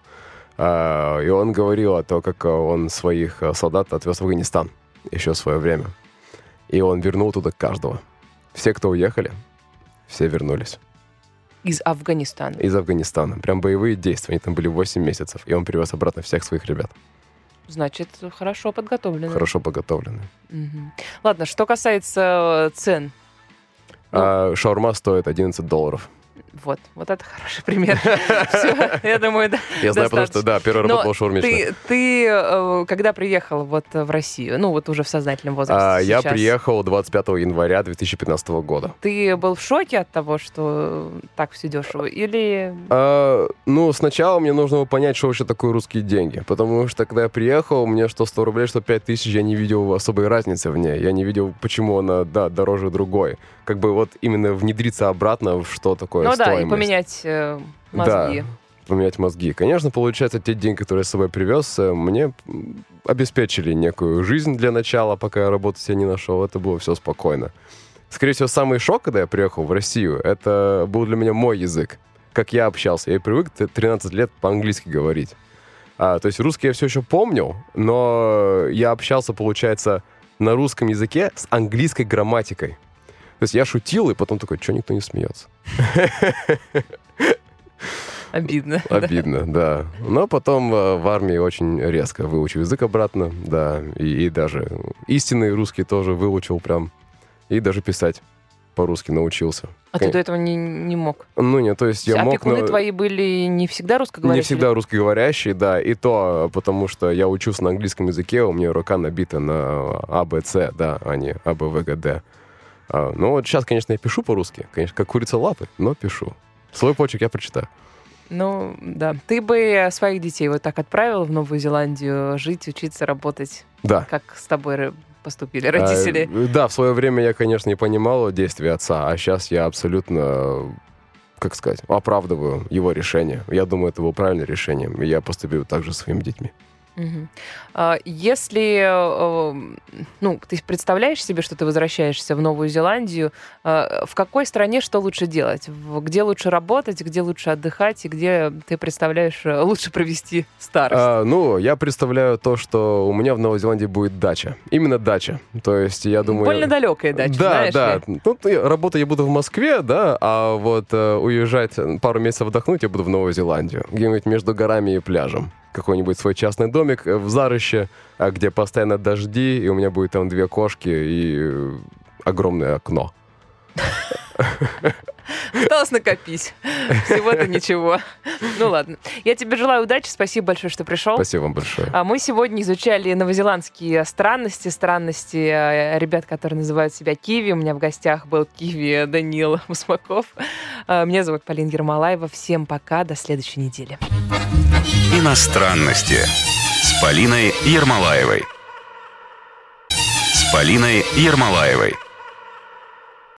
А, и он говорил о том, как а, он своих а, солдат отвез в Афганистан еще в свое время. И он вернул туда каждого. Все, кто уехали, все вернулись Из Афганистана. из Афганистана. Прям боевые действия. Они там были 8 месяцев. И он привез обратно всех своих ребят. Значит, хорошо подготовлены. Хорошо подготовленные. Мгм. Ладно, что касается э, цен. Ну. А шаурма стоит 11 долларов. Вот, вот это хороший пример. Все, я думаю, да. Я знаю, потому что, да, первый Но работал в шаурмичной. Ты, э, когда приехал вот в Россию, ну вот уже в сознательном возрасте А, я приехал 25 января 2015 года. Ты был в шоке от того, что так все дешево? Или... А, ну, сначала мне нужно было понять, что вообще такое русские деньги. Потому что, когда я приехал, мне что 100 рублей, что 5 тысяч, я не видел особой разницы в ней. Я не видел, почему она, да, дороже другой. Как бы вот именно внедриться обратно в что такое ну да, и поменять э, мозги. Да, поменять мозги. Конечно, получается, те деньги, которые я с собой привез, э, мне обеспечили некую жизнь для начала, пока я работу себе не нашел. Это было все спокойно. Скорее всего, самый шок, когда я приехал в Россию, это был для меня мой язык. Как я общался. Я привык т- 13 лет по-английски говорить. А, то есть русский я все еще помнил, но я общался, получается, на русском языке с английской грамматикой. То есть я шутил, и потом такой, что никто не смеется? Обидно. Обидно, да. Но потом э, в армии очень резко выучил язык обратно, да, и, и даже истинный русский тоже выучил прям, и даже писать по-русски научился. А ты до этого не, не мог? Ну, нет, то есть я а мог... но- твои были не всегда русскоговорящие? Не всегда русскоговорящий, да, и то, потому что я учусь на английском языке, у меня рука набита на А, Б, С, да, а не А, Б, В, Г, Д. А, ну вот сейчас, конечно, я пишу по-русски, конечно, как курица лапы, но пишу. Свой почерк я прочитаю. Ну, да. Ты бы своих детей вот так отправил в Новую Зеландию жить, учиться, работать, Да. как с тобой поступили родители? А, да, в свое время я, конечно, не понимал действия отца, а сейчас я абсолютно, как сказать, оправдываю его решение. Я думаю, это было правильным решением, и я поступил так же со своими детьми. А, Если, э, ну, ты представляешь себе, что ты возвращаешься в Новую Зеландию, э, в какой стране что лучше делать? Где лучше работать, где лучше отдыхать, и где ты представляешь э, лучше провести старость? А, ну, я представляю то, что у меня в Новой Зеландии будет дача. Именно дача. То есть, я думаю... Больно далекая дача, Да, знаешь да. ли? Ну, работать я буду в Москве, да, а вот э, уезжать пару месяцев отдохнуть я буду в Новую Зеландию. Где-нибудь между горами и пляжем. Какой-нибудь свой частный домик э, в Зарыще, а, где постоянно дожди, и у меня будет там две кошки и э, огромное окно. Осталось накопить. Всего-то ничего. Ну ладно. Я тебе желаю удачи. Спасибо большое, что пришел. Спасибо вам большое. А Мы сегодня изучали новозеландские странности, странности э, ребят, которые называют себя Киви. У меня в гостях был Киви Данил Усмаков. А, Меня зовут Полина Ермолаева. Всем пока, до следующей недели. Иностранности с Полиной Ермолаевой. С Полиной Ермолаевой.